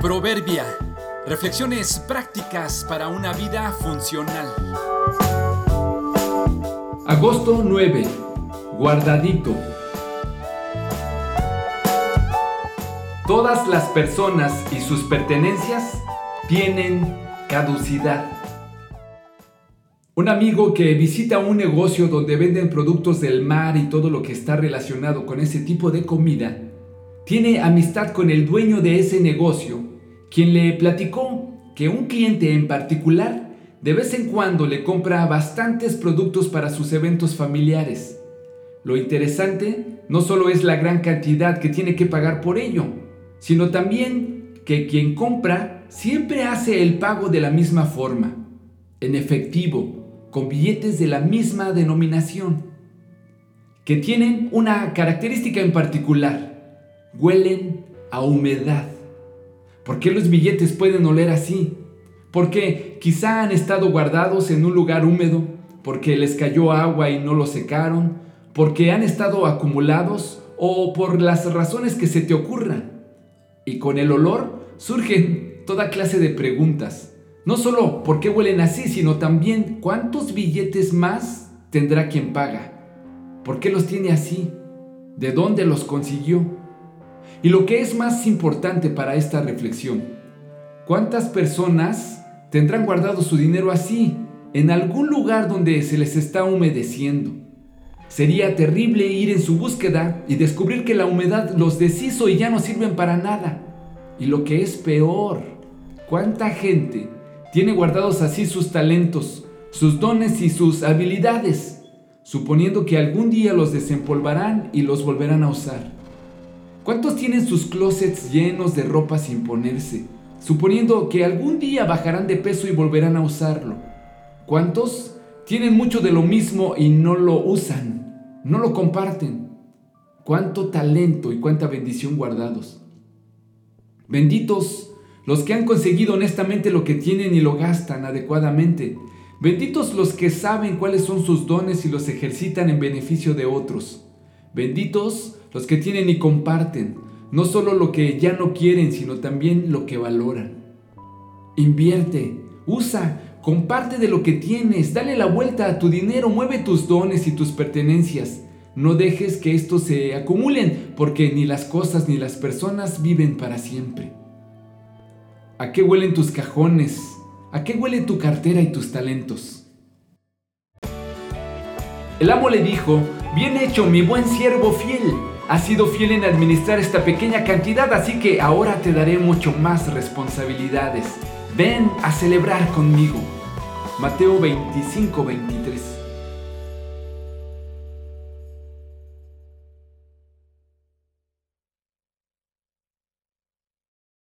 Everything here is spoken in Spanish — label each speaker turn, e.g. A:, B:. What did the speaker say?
A: Proverbia. Reflexiones prácticas para una vida funcional.
B: Agosto 9. Guardadito. Todas las personas y sus pertenencias tienen caducidad. Un amigo que visita un negocio donde venden productos del mar y todo lo que está relacionado con ese tipo de comida, tiene amistad con el dueño de ese negocio, quien le platicó que un cliente en particular de vez en cuando le compra bastantes productos para sus eventos familiares. Lo interesante no solo es la gran cantidad que tiene que pagar por ello, sino también que quien compra siempre hace el pago de la misma forma, en efectivo, con billetes de la misma denominación, que tienen una característica en particular huelen a humedad. ¿Por qué los billetes pueden oler así? Porque quizá han estado guardados en un lugar húmedo, porque les cayó agua y no los secaron, porque han estado acumulados o por las razones que se te ocurran. Y con el olor surgen toda clase de preguntas. No solo por qué huelen así, sino también cuántos billetes más tendrá quien paga. ¿Por qué los tiene así? ¿De dónde los consiguió? Y lo que es más importante para esta reflexión, ¿cuántas personas tendrán guardado su dinero así, en algún lugar donde se les está humedeciendo? Sería terrible ir en su búsqueda y descubrir que la humedad los deshizo y ya no sirven para nada. Y lo que es peor, ¿cuánta gente tiene guardados así sus talentos, sus dones y sus habilidades, suponiendo que algún día los desempolvarán y los volverán a usar? ¿Cuántos tienen sus closets llenos de ropa sin ponerse, suponiendo que algún día bajarán de peso y volverán a usarlo? ¿Cuántos tienen mucho de lo mismo y no lo usan, no lo comparten? ¿Cuánto talento y cuánta bendición guardados? Benditos los que han conseguido honestamente lo que tienen y lo gastan adecuadamente. Benditos los que saben cuáles son sus dones y los ejercitan en beneficio de otros. Benditos los que tienen y comparten, no solo lo que ya no quieren, sino también lo que valoran. Invierte, usa, comparte de lo que tienes, dale la vuelta a tu dinero, mueve tus dones y tus pertenencias. No dejes que estos se acumulen, porque ni las cosas ni las personas viven para siempre. ¿A qué huelen tus cajones? ¿A qué huele tu cartera y tus talentos? El amo le dijo, bien hecho, mi buen siervo fiel Has sido fiel en administrar esta pequeña cantidad, así que ahora te daré mucho más responsabilidades. Ven a celebrar conmigo. Mateo 25, 23.